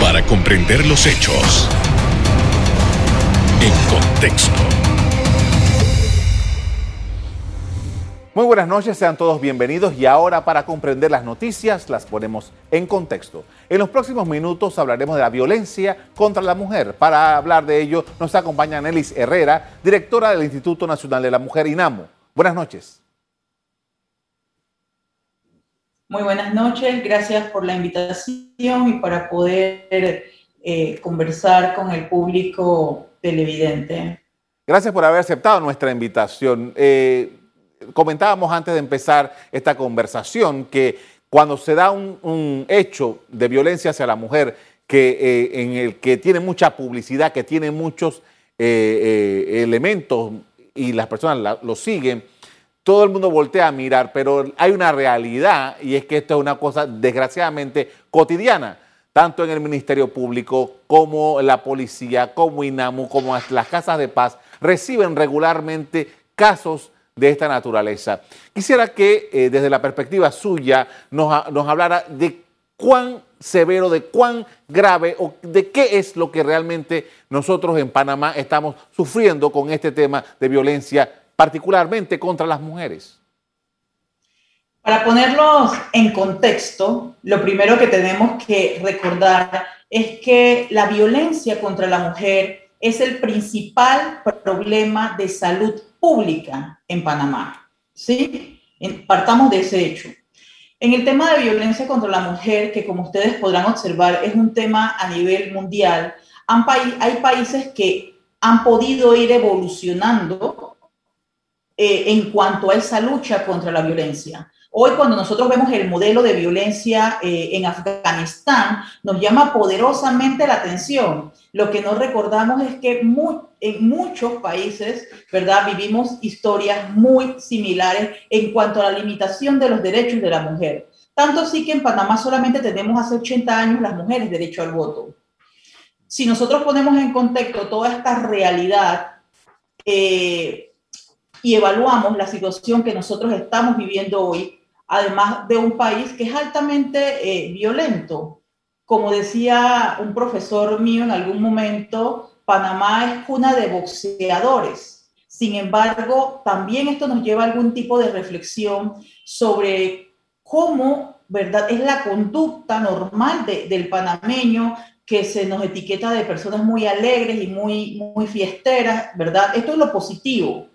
Para comprender los hechos en contexto. Muy buenas noches, sean todos bienvenidos y ahora para comprender las noticias las ponemos en contexto. En los próximos minutos hablaremos de la violencia contra la mujer. Para hablar de ello nos acompaña Nelis Herrera, directora del Instituto Nacional de la Mujer INAMO. Buenas noches. Muy buenas noches, gracias por la invitación y para poder eh, conversar con el público televidente. Gracias por haber aceptado nuestra invitación. Eh, comentábamos antes de empezar esta conversación que cuando se da un, hecho de violencia hacia la mujer que, eh, en el que tiene mucha publicidad, que tiene muchos elementos y las personas lo siguen, todo el mundo voltea a mirar, pero hay una realidad y es que esto es una cosa desgraciadamente cotidiana, tanto en el Ministerio Público como la policía, como INAMU, como las casas de paz, reciben regularmente casos de esta naturaleza. Quisiera que eh, desde la perspectiva suya nos, nos hablara de cuán severo, de cuán grave o de qué es lo que realmente nosotros en Panamá estamos sufriendo con este tema de violencia, particularmente contra las mujeres. Para ponerlos en contexto, lo primero que tenemos que recordar es que la violencia contra la mujer es el principal problema de salud pública en Panamá. ¿sí? Partamos de ese hecho. En el tema de violencia contra la mujer, que como ustedes podrán observar es un tema a nivel mundial, hay países que han podido ir evolucionando eh, en cuanto a esa lucha contra la violencia. Hoy cuando nosotros vemos el modelo de violencia eh, en Afganistán, nos llama poderosamente la atención. Lo que no recordamos es que en muchos países, ¿verdad? Vivimos historias muy similares en cuanto a la limitación de los derechos de la mujer. Tanto así que en Panamá solamente tenemos hace 80 años las mujeres derecho al voto. Si nosotros ponemos en contexto toda esta realidad, eh, y evaluamos la situación que nosotros estamos viviendo hoy, además de un país que es altamente eh, violento. Como decía un profesor mío en algún momento, Panamá es cuna de boxeadores. Sin embargo, también esto nos lleva a algún tipo de reflexión sobre cómo, ¿verdad?, es la conducta normal del panameño que se nos etiqueta de personas muy alegres y muy, muy fiesteras, ¿verdad? Esto es lo positivo.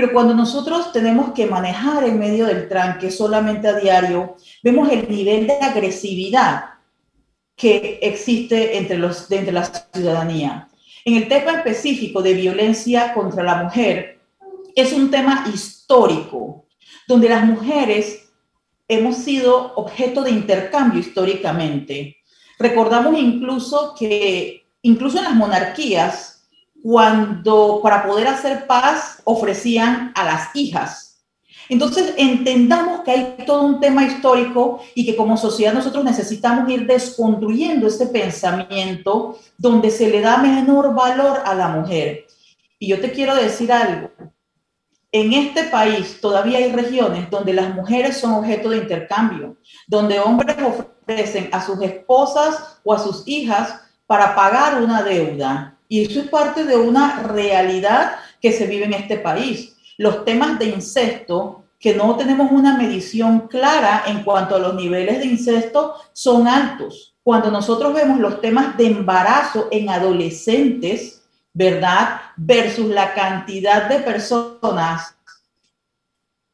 Pero cuando nosotros tenemos que manejar en medio del tranque solamente a diario, vemos el nivel de agresividad que existe entre, los, entre la ciudadanía. En el tema específico de violencia contra la mujer, es un tema histórico, donde las mujeres hemos sido objeto de intercambio históricamente. Recordamos incluso que incluso en las monarquías cuando para poder hacer paz ofrecían a las hijas. Entonces, entendamos que hay todo un tema histórico y que como sociedad nosotros necesitamos ir desconstruyendo ese pensamiento donde se le da menor valor a la mujer. Y yo te quiero decir algo. En este país todavía hay regiones donde las mujeres son objeto de intercambio, donde hombres ofrecen a sus esposas o a sus hijas para pagar una deuda y eso es parte de una realidad que se vive en este país. Los temas de incesto, que no tenemos una medición clara en cuanto a los niveles de incesto, son altos. Cuando nosotros vemos los temas de embarazo en adolescentes, ¿verdad? Versus la cantidad de personas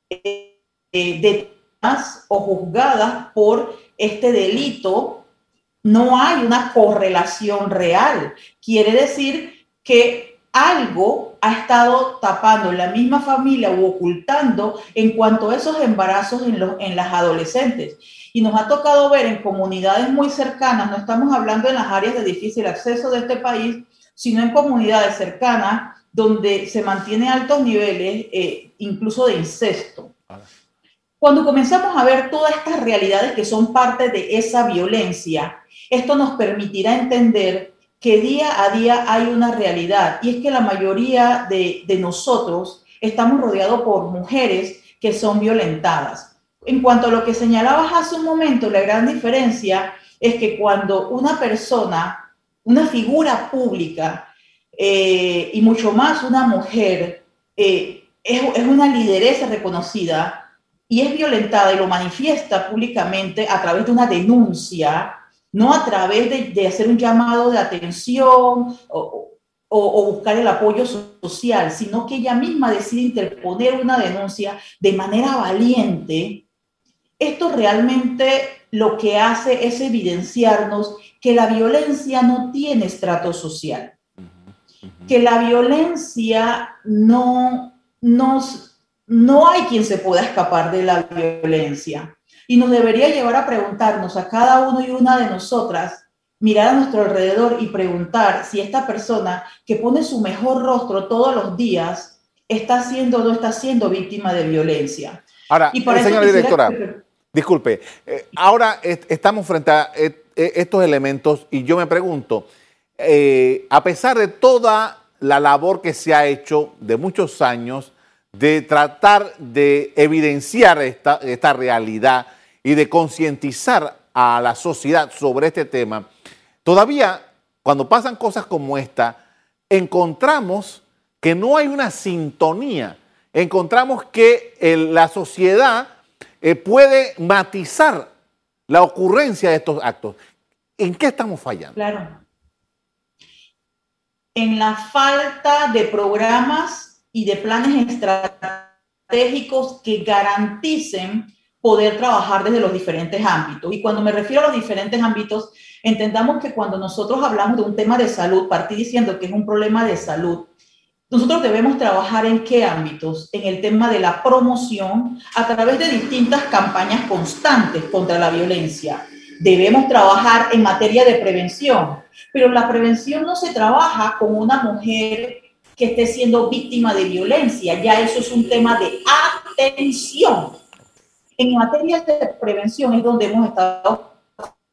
eh, detenidas o juzgadas por este delito no hay una correlación real. Quiere decir que algo ha estado tapando la misma familia o ocultando en cuanto a esos embarazos en, los, en las adolescentes. Y nos ha tocado ver en comunidades muy cercanas, no estamos hablando en las áreas de difícil acceso de este país, sino en comunidades cercanas donde se mantiene altos niveles, eh, incluso de incesto. Cuando comenzamos a ver todas estas realidades que son parte de esa violencia, esto nos permitirá entender que día a día hay una realidad y es que la mayoría de, nosotros estamos rodeados por mujeres que son violentadas. En cuanto a lo que señalabas hace un momento, la gran diferencia es que cuando una persona, una figura pública, eh, y mucho más una mujer, eh, es, es una lideresa reconocida y es violentada y lo manifiesta públicamente a través de una denuncia, no a través de, de hacer un llamado de atención o, o, buscar el apoyo social, sino que ella misma decide interponer una denuncia de manera valiente, esto realmente lo que hace es evidenciarnos que la violencia no tiene estrato social, que la violencia no, nos, no hay quien se pueda escapar de la violencia. Y nos debería llevar a preguntarnos a cada uno y una de nosotras, mirar a nuestro alrededor y preguntar si esta persona que pone su mejor rostro todos los días está siendo o no está siendo víctima de violencia. Ahora, y señora directora, disculpe, eh, ahora estamos frente a eh, eh, estos elementos y yo me pregunto, a pesar de toda la labor que se ha hecho de muchos años de tratar de evidenciar esta, esta realidad y de concientizar a la sociedad sobre este tema, Todavía, cuando pasan cosas como esta, encontramos que no hay una sintonía, encontramos que la sociedad eh, puede matizar la ocurrencia de estos actos. ¿En qué estamos fallando? Claro. En la falta de programas y de planes estratégicos que garanticen poder trabajar desde los diferentes ámbitos. Y cuando me refiero a los diferentes ámbitos, entendamos que cuando nosotros hablamos de un tema de salud, partí diciendo que es un problema de salud, nosotros debemos trabajar en qué ámbitos? En el tema de la promoción a través de distintas campañas constantes contra la violencia. Debemos trabajar en materia de prevención, pero la prevención no se trabaja con una mujer que esté siendo víctima de violencia, ya eso es un tema de atención. En materia de prevención es donde hemos estado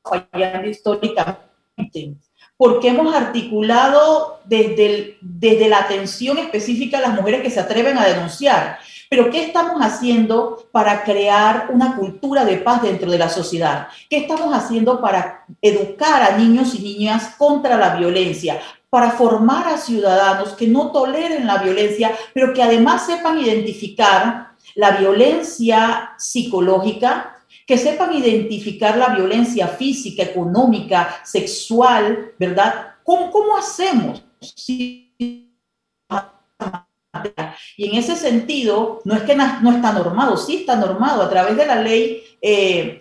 fallando históricamente, porque hemos articulado desde, desde la atención específica a las mujeres que se atreven a denunciar. Pero ¿qué estamos haciendo para crear una cultura de paz dentro de la sociedad? ¿Qué estamos haciendo para educar a niños y niñas contra la violencia? Para formar a ciudadanos que no toleren la violencia, pero que además sepan identificar la violencia psicológica, que sepan identificar la violencia física, económica, sexual, ¿verdad? ¿Cómo, hacemos? y en ese sentido, no es que no está normado, sí está normado. A través de la ley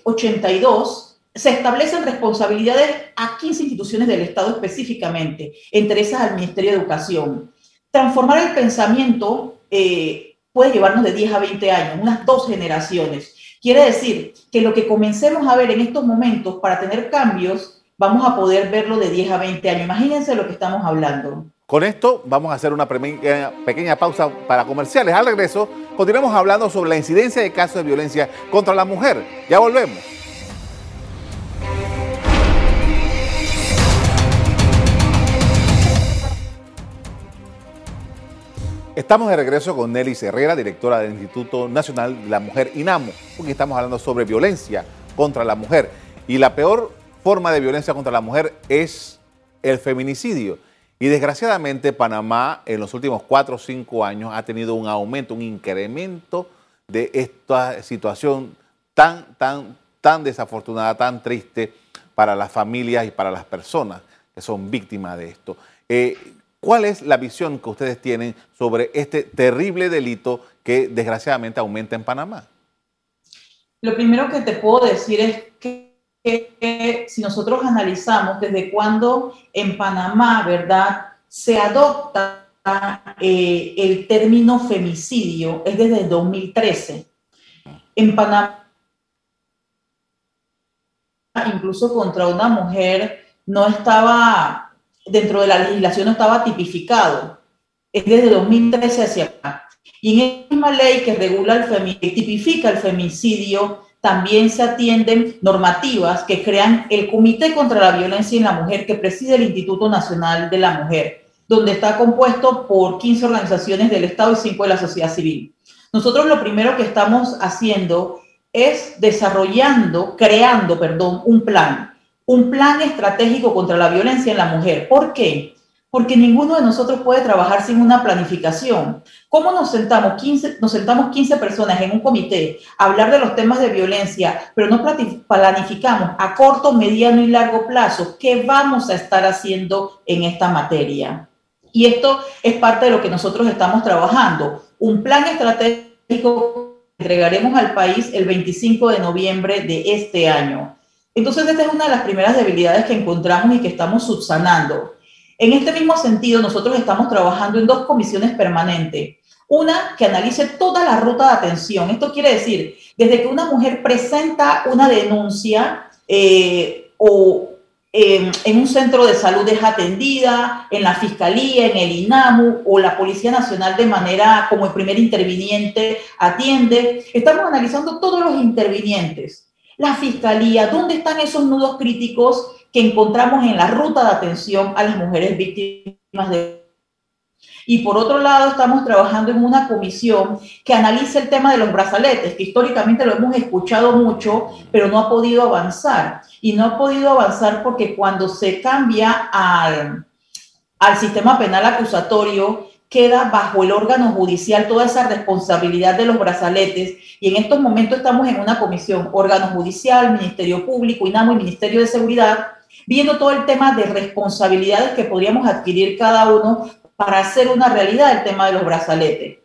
82 eh, se establecen responsabilidades a 15 instituciones del Estado específicamente, entre esas al Ministerio de Educación. Transformar el pensamiento eh, puede llevarnos de 10 a 20 años, unas dos generaciones. Quiere decir que lo que comencemos a ver en estos momentos para tener cambios, vamos a poder verlo de 10 a 20 años. Imagínense lo que estamos hablando. Con esto vamos a hacer una pequeña pausa para comerciales. Al regreso continuamos hablando sobre la incidencia de casos de violencia contra la mujer. Ya volvemos. Estamos de regreso con Nelly Herrera, directora del Instituto Nacional de la Mujer INAMO, porque estamos hablando sobre violencia contra la mujer. Y la peor forma de violencia contra la mujer es el feminicidio. Y desgraciadamente Panamá en los últimos cuatro o cinco años ha tenido un aumento, un incremento de esta situación tan, tan, tan desafortunada, tan triste para las familias y para las personas que son víctimas de esto. Eh, ¿Cuál es la visión que ustedes tienen sobre este terrible delito que desgraciadamente aumenta en Panamá? Lo primero que te puedo decir es que, si nosotros analizamos desde cuándo en Panamá, ¿verdad? Se adopta eh, el término femicidio, es desde el 2013. En Panamá, incluso contra una mujer, no estaba dentro de la legislación no estaba tipificado. Es desde 2013 hacia acá. Y en esa misma ley que regula el tipifica el femicidio, también se atienden normativas que crean el Comité contra la Violencia en la Mujer que preside el Instituto Nacional de la Mujer, donde está compuesto por 15 organizaciones del Estado y 5 de la sociedad civil. Nosotros lo primero que estamos haciendo es desarrollando, creando, perdón, un plan un plan estratégico contra la violencia en la mujer. ¿Por qué? Porque ninguno de nosotros puede trabajar sin una planificación. ¿Cómo nos sentamos 15, nos sentamos 15 personas en un comité a hablar de los temas de violencia, pero no planificamos a corto, mediano y largo plazo qué vamos a estar haciendo en esta materia? Y esto es parte de lo que nosotros estamos trabajando. Un plan estratégico que entregaremos al país el 25 de noviembre de este año. Entonces, esta es una de las primeras debilidades que encontramos y que estamos subsanando. En este mismo sentido, nosotros estamos trabajando en dos comisiones permanentes. Una que analice toda la ruta de atención. Esto quiere decir, desde que una mujer presenta una denuncia eh, o en, un centro de salud es atendida, en la fiscalía, en el INAMU o la Policía Nacional de manera como el primer interviniente atiende. Estamos analizando todos los intervinientes. La fiscalía, ¿dónde están esos nudos críticos que encontramos en la ruta de atención a las mujeres víctimas de y por otro lado, estamos trabajando en una comisión que analiza el tema de los brazaletes, que históricamente lo hemos escuchado mucho, pero no ha podido avanzar. Y no ha podido avanzar porque cuando se cambia al, al sistema penal acusatorio, queda bajo el órgano judicial toda esa responsabilidad de los brazaletes. Y en estos momentos estamos en una comisión, órgano judicial, Ministerio Público, INAMO y Ministerio de Seguridad, viendo todo el tema de responsabilidades que podríamos adquirir cada uno para hacer una realidad el tema de los brazaletes.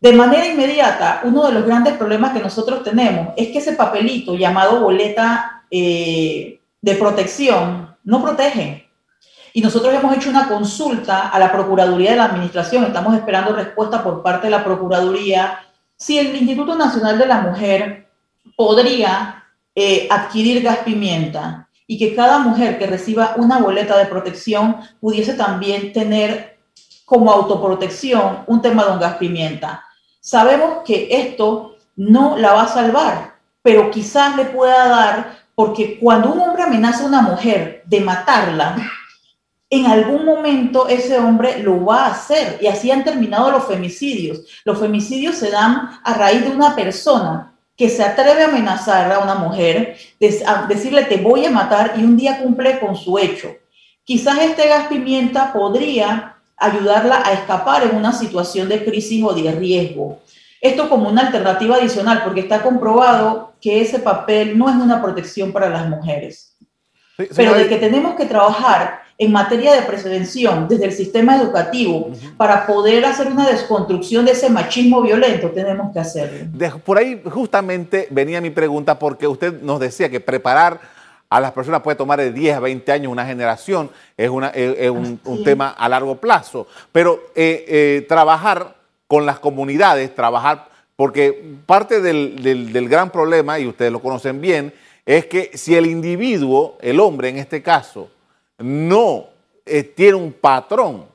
De manera inmediata, uno de los grandes problemas que nosotros tenemos es que ese papelito llamado boleta eh, de protección no protege. Y nosotros hemos hecho una consulta a la Procuraduría de la Administración, estamos esperando respuesta por parte de la Procuraduría, si el Instituto Nacional de la Mujer podría eh, adquirir gas pimienta y que cada mujer que reciba una boleta de protección pudiese también tener como autoprotección un tema de un gas pimienta. Sabemos que esto no la va a salvar, pero quizás le pueda dar, porque cuando un hombre amenaza a una mujer de matarla, en algún momento ese hombre lo va a hacer. Y así han terminado los femicidios. Los femicidios se dan a raíz de una persona que se atreve a amenazar a una mujer, a decirle te voy a matar y un día cumple con su hecho. Quizás este gas pimienta podría ayudarla a escapar en una situación de crisis o de riesgo. Esto como una alternativa adicional, porque está comprobado que ese papel no es una protección para las mujeres. Pero de que tenemos que trabajar en materia de prevención desde el sistema educativo para poder hacer una desconstrucción de ese machismo violento, tenemos que hacerlo. por ahí justamente venía mi pregunta, porque usted nos decía que preparar a las personas puede tomar de 10 a 20 años, una generación, es, una, un, tema a largo plazo. Pero eh, eh, trabajar con las comunidades, trabajar, porque parte del, gran problema, y ustedes lo conocen bien, es que si el individuo, el hombre en este caso, no eh, tiene un patrón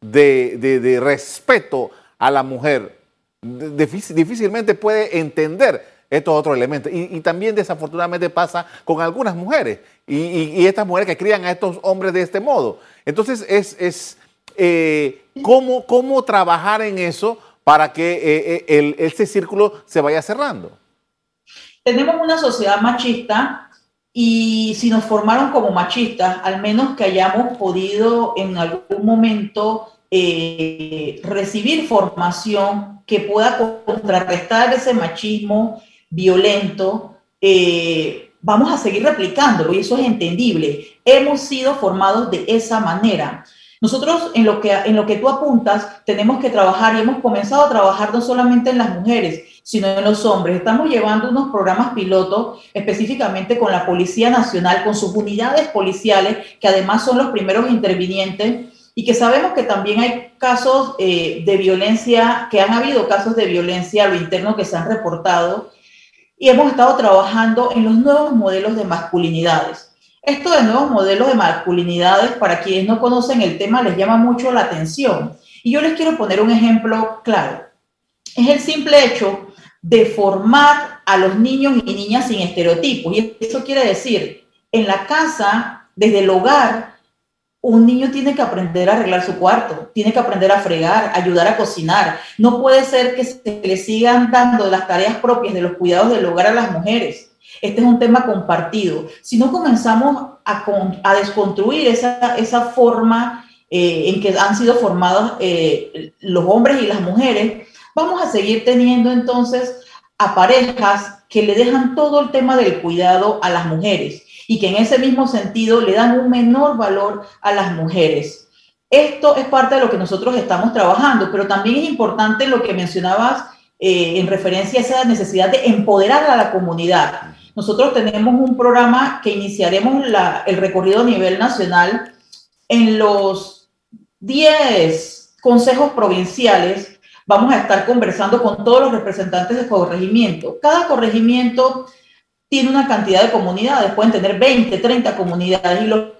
de, respeto a la mujer, difícilmente puede entender estos otros elementos. Y, también desafortunadamente pasa con algunas mujeres y, estas mujeres que crían a estos hombres de este modo. Entonces es, es eh, ¿cómo, trabajar en eso para que eh, eh, este círculo se vaya cerrando. Tenemos una sociedad machista y si nos formaron como machistas, al menos que hayamos podido en algún momento recibir formación que pueda contrarrestar ese machismo violento, eh, vamos a seguir replicándolo y eso es entendible. Hemos sido formados de esa manera. Nosotros en lo, que, en lo que tú apuntas tenemos que trabajar y hemos comenzado a trabajar no solamente en las mujeres, sino en los hombres. Estamos llevando unos programas pilotos específicamente con la Policía Nacional, con sus unidades policiales, que además son los primeros intervinientes y que sabemos que también hay casos eh, de violencia, que han habido casos de violencia a lo interno que se han reportado y hemos estado trabajando en los nuevos modelos de masculinidades. Esto de nuevos modelos de masculinidades, para quienes no conocen el tema, les llama mucho la atención. Y yo les quiero poner un ejemplo claro. Es el simple hecho de formar a los niños y niñas sin estereotipos. Y eso quiere decir, en la casa, desde el hogar, un niño tiene que aprender a arreglar su cuarto, tiene que aprender a fregar, ayudar a cocinar. No puede ser que se le sigan dando las tareas propias de los cuidados del hogar a las mujeres. Este es un tema compartido. Si no comenzamos a, desconstruir esa, esa forma eh, en que han sido formados eh, los hombres y las mujeres, vamos a seguir teniendo entonces a parejas que le dejan todo el tema del cuidado a las mujeres y que en ese mismo sentido le dan un menor valor a las mujeres. Esto es parte de lo que nosotros estamos trabajando, pero también es importante lo que mencionabas eh, en referencia a esa necesidad de empoderar a la comunidad. Nosotros tenemos un programa que iniciaremos el recorrido a nivel nacional en los 10 consejos provinciales. Vamos a estar conversando con todos los representantes de corregimiento. Cada corregimiento tiene una cantidad de comunidades, pueden tener 20, 30 comunidades y lo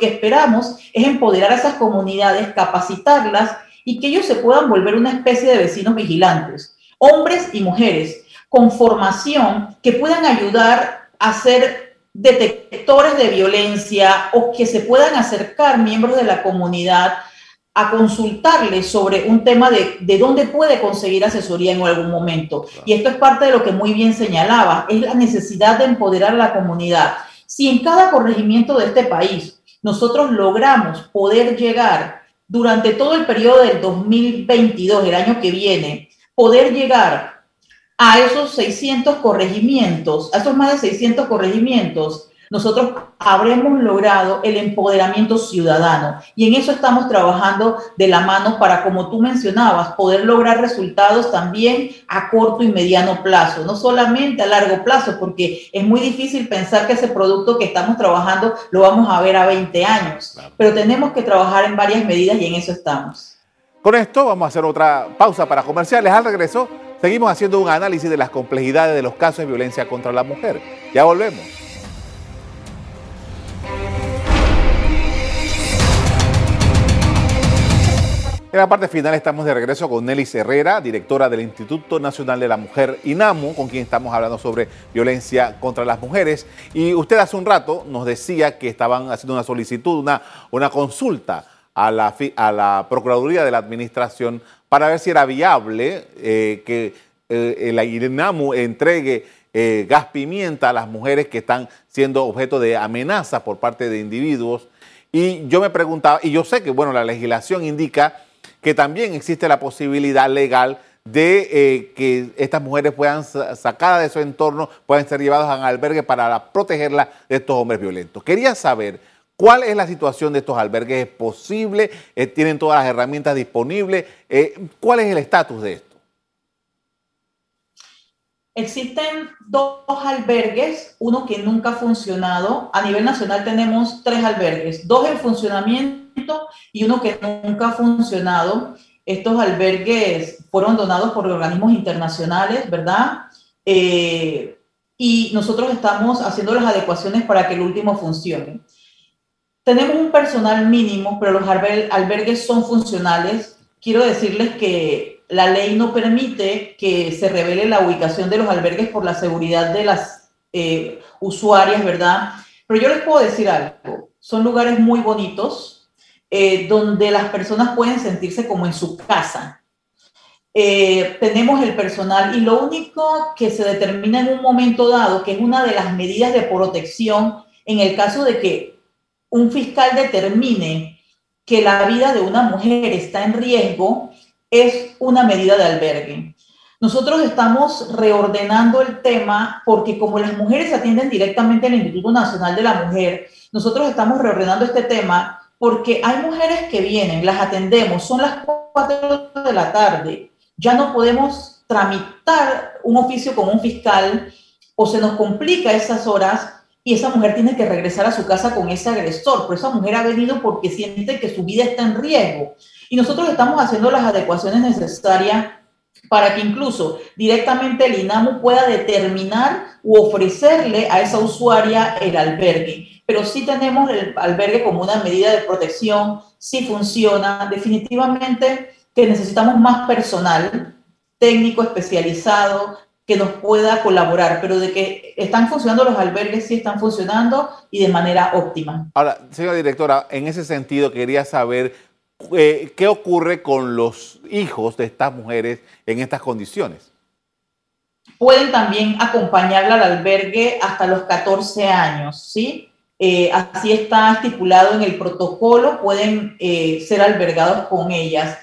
que esperamos es empoderar a esas comunidades, capacitarlas y que ellos se puedan volver una especie de vecinos vigilantes, hombres y mujeres, con formación que puedan ayudar a ser detectores de violencia o que se puedan acercar miembros de la comunidad a consultarle sobre un tema de, de dónde puede conseguir asesoría en algún momento. Y esto es parte de lo que muy bien señalaba, es la necesidad de empoderar a la comunidad. Si en cada corregimiento de este país nosotros logramos poder llegar durante todo el periodo del 2022, el año que viene, poder llegar a esos 600 corregimientos, a esos más de 600 corregimientos, nosotros habremos logrado el empoderamiento ciudadano y en eso estamos trabajando de la mano para, como tú mencionabas, poder lograr resultados también a corto y mediano plazo, no solamente a largo plazo, porque es muy difícil pensar que ese producto que estamos trabajando lo vamos a ver a 20 años, pero tenemos que trabajar en varias medidas y en eso estamos. Con esto vamos a hacer otra pausa para comerciales. Al regreso, seguimos haciendo un análisis de las complejidades de los casos de violencia contra la mujer. Ya volvemos. En la parte final estamos de regreso con Nelly Herrera, directora del Instituto Nacional de la Mujer INAMU, con quien estamos hablando sobre violencia contra las mujeres. Y usted hace un rato nos decía que estaban haciendo una solicitud, una, una consulta a la, a la Procuraduría de la Administración para ver si era viable eh, que eh, la INAMU entregue eh, gas pimienta a las mujeres que están siendo objeto de amenazas por parte de individuos. Y yo me preguntaba, y yo sé que, bueno, la legislación indica que también existe la posibilidad legal de eh, que estas mujeres puedan sacadas de su entorno, puedan ser llevadas a un albergue para protegerlas de estos hombres violentos. Quería saber cuál es la situación de estos albergues. ¿Es posible? Eh, ¿Tienen todas las herramientas disponibles? Eh, ¿Cuál es el estatus de esto? Existen dos albergues, uno que nunca ha funcionado. A nivel nacional tenemos tres albergues, dos en funcionamiento y uno que nunca ha funcionado. Estos albergues fueron donados por organismos internacionales, ¿verdad? Eh, y nosotros estamos haciendo las adecuaciones para que el último funcione. Tenemos un personal mínimo, pero los albergues son funcionales. Quiero decirles que la ley no permite que se revele la ubicación de los albergues por la seguridad de las eh, usuarias, ¿verdad? Pero yo les puedo decir algo, son lugares muy bonitos, eh, donde las personas pueden sentirse como en su casa. Eh, tenemos el personal y lo único que se determina en un momento dado, que es una de las medidas de protección en el caso de que un fiscal determine que la vida de una mujer está en riesgo, es una medida de albergue. Nosotros estamos reordenando el tema porque como las mujeres atienden directamente al Instituto Nacional de la Mujer, nosotros estamos reordenando este tema porque hay mujeres que vienen, las atendemos, son las 4 de la tarde, ya no podemos tramitar un oficio con un fiscal o se nos complica esas horas y esa mujer tiene que regresar a su casa con ese agresor, pero esa mujer ha venido porque siente que su vida está en riesgo. Y nosotros estamos haciendo las adecuaciones necesarias para que incluso directamente el INAMU pueda determinar u ofrecerle a esa usuaria el albergue pero sí tenemos el albergue como una medida de protección, sí funciona. Definitivamente que necesitamos más personal técnico especializado que nos pueda colaborar, pero de que están funcionando los albergues, sí están funcionando y de manera óptima. Ahora, señora directora, en ese sentido quería saber eh, qué ocurre con los hijos de estas mujeres en estas condiciones. pueden también acompañarla al albergue hasta los 14 años, ¿sí? Eh, así está estipulado en el protocolo, pueden eh, ser albergados con ellas.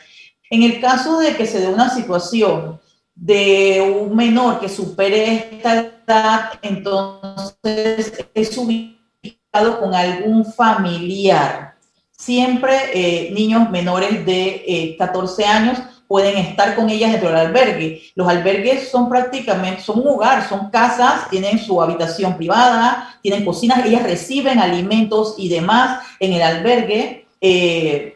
En el caso de que se dé una situación de un menor que supere esta edad, entonces es ubicado con algún familiar. Siempre eh, niños menores de 14 años pueden estar con ellas dentro del albergue. Los albergues son prácticamente, son un hogar, son casas, tienen su habitación privada, tienen cocinas, ellas reciben alimentos y demás en el albergue. Eh,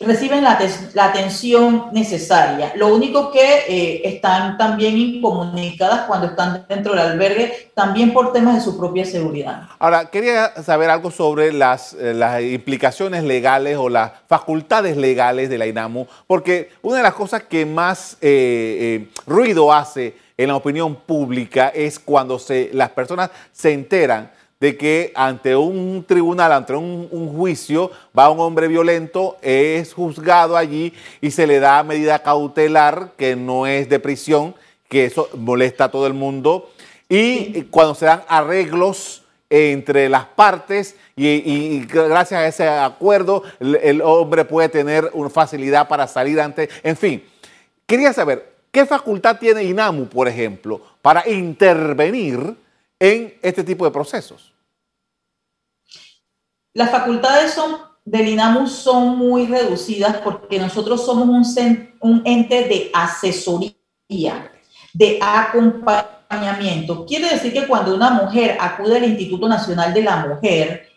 reciben la, atención necesaria. Lo único que eh, están también incomunicadas cuando están dentro del albergue, también por temas de su propia seguridad. Ahora, quería saber algo sobre las, eh, implicaciones legales o las facultades legales de la INAMU, porque una de las cosas que más eh, ruido hace en la opinión pública es cuando se, las personas se enteran de que ante un tribunal, ante un, juicio, va un hombre violento, es juzgado allí y se le da medida cautelar que no es de prisión, que eso molesta a todo el mundo. Y cuando se dan arreglos entre las partes y, gracias a ese acuerdo el, hombre puede tener una facilidad para salir ante, en fin. Quería saber, ¿qué facultad tiene INAMU, por ejemplo, para intervenir en este tipo de procesos? Las facultades son, del INAMU son muy reducidas porque nosotros somos un, un ente de asesoría, de acompañamiento. Quiere decir que cuando una mujer acude al Instituto Nacional de la Mujer,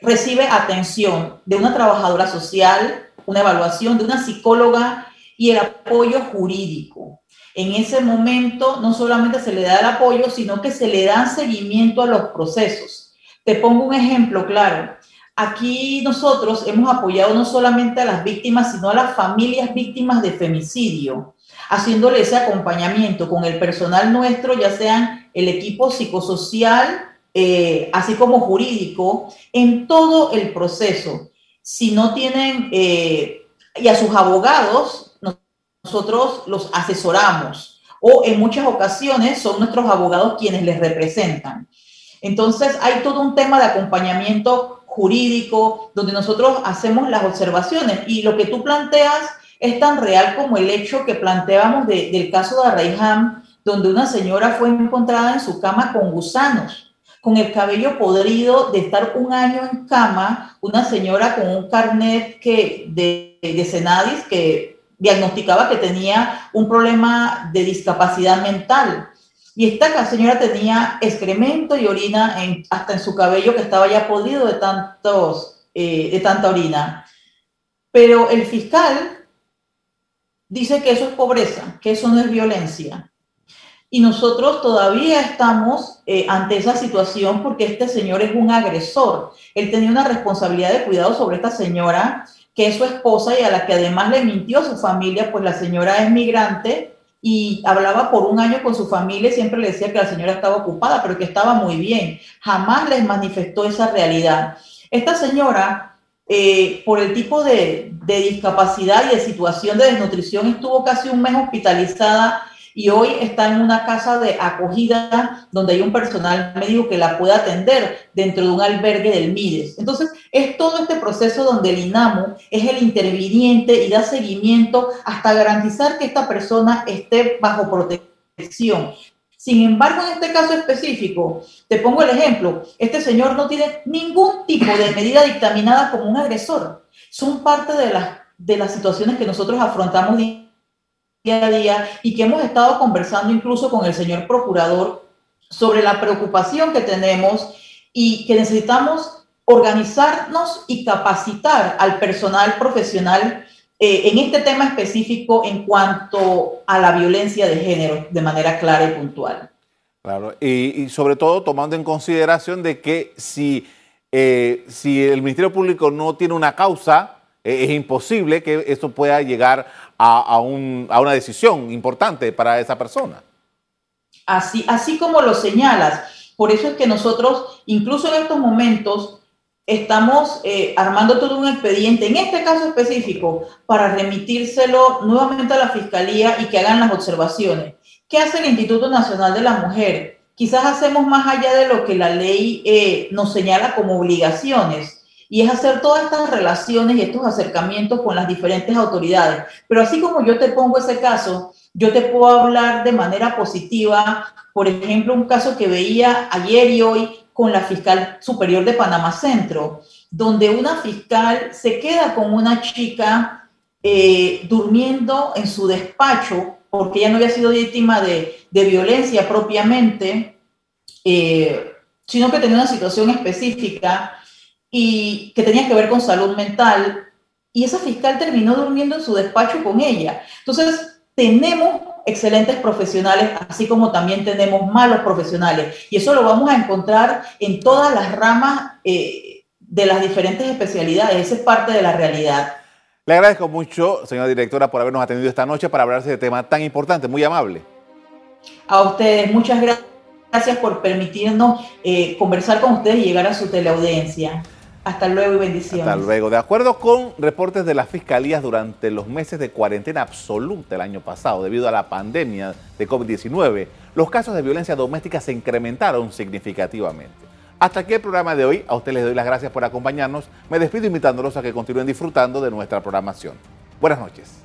recibe atención de una trabajadora social, una evaluación de una psicóloga y el apoyo jurídico. En ese momento no solamente se le da el apoyo, sino que se le da seguimiento a los procesos. Te pongo un ejemplo claro. Aquí nosotros hemos apoyado no solamente a las víctimas, sino a las familias víctimas de femicidio, haciéndole ese acompañamiento con el personal nuestro, ya sean el equipo psicosocial, eh, así como jurídico, en todo el proceso. Si no tienen, eh, y a sus abogados, nosotros los asesoramos o en muchas ocasiones son nuestros abogados quienes les representan. Entonces hay todo un tema de acompañamiento jurídico donde nosotros hacemos las observaciones y lo que tú planteas es tan real como el hecho que planteábamos del caso de Arraiján, donde una señora fue encontrada en su cama con gusanos, con el cabello podrido de estar un año en cama, una señora con un carnet que, de, de Senadis que diagnosticaba que tenía un problema de discapacidad mental. Y esta señora tenía excremento y orina en, hasta en su cabello que estaba ya podrido de, tantos, eh, de tanta orina. Pero el fiscal dice que eso es pobreza, que eso no es violencia. Y nosotros todavía estamos eh, ante esa situación porque este señor es un agresor. Él tenía una responsabilidad de cuidado sobre esta señora que es su esposa y a la que además le mintió su familia, pues la señora es migrante y hablaba por un año con su familia y siempre le decía que la señora estaba ocupada, pero que estaba muy bien. Jamás les manifestó esa realidad. Esta señora, eh, por el tipo de, de discapacidad y de situación de desnutrición, estuvo casi un mes hospitalizada y hoy está en una casa de acogida donde hay un personal médico que la puede atender dentro de un albergue del MIDES. Entonces, es todo este proceso donde el INAMU es el interviniente y da seguimiento hasta garantizar que esta persona esté bajo protección. Sin embargo, en este caso específico, te pongo el ejemplo, este señor no tiene ningún tipo de medida dictaminada como un agresor. Son parte de las, de las situaciones que nosotros afrontamos día a día y que hemos estado conversando incluso con el señor procurador sobre la preocupación que tenemos y que necesitamos organizarnos y capacitar al personal profesional eh, en este tema específico en cuanto a la violencia de género de manera clara y puntual. Claro, y, sobre todo tomando en consideración de que si, eh, si el Ministerio Público no tiene una causa, es imposible que esto pueda llegar a, una decisión importante para esa persona. Así, así como lo señalas, por eso es que nosotros, incluso en estos momentos, estamos eh, armando todo un expediente, en este caso específico, para remitírselo nuevamente a la Fiscalía y que hagan las observaciones. ¿qué hace el Instituto Nacional de la Mujer? Quizás hacemos más allá de lo que la ley eh, nos señala como obligaciones y es hacer todas estas relaciones y estos acercamientos con las diferentes autoridades. Pero así como yo te pongo ese caso, yo te puedo hablar de manera positiva, por ejemplo, un caso que veía ayer y hoy con la fiscal superior de Panamá Centro, donde una fiscal se queda con una chica eh, durmiendo en su despacho porque ella no había sido víctima de, violencia propiamente, eh, sino que tenía una situación específica y que tenía que ver con salud mental. Y esa fiscal terminó durmiendo en su despacho con ella. Entonces, tenemos excelentes profesionales, así como también tenemos malos profesionales. Y eso lo vamos a encontrar en todas las ramas eh, de las diferentes especialidades. Esa es parte de la realidad. Le agradezco mucho, señora directora, por habernos atendido esta noche para hablar de este tema tan importante, muy amable. A ustedes, muchas gracias por permitirnos eh, conversar con ustedes y llegar a su teleaudiencia. Hasta luego y bendiciones. Hasta luego. De acuerdo con reportes de las fiscalías durante los meses de cuarentena absoluta el año pasado, debido a la pandemia de COVID-19, los casos de violencia doméstica se incrementaron significativamente. Hasta aquí el programa de hoy. A ustedes les doy las gracias por acompañarnos. Me despido invitándolos a que continúen disfrutando de nuestra programación. Buenas noches.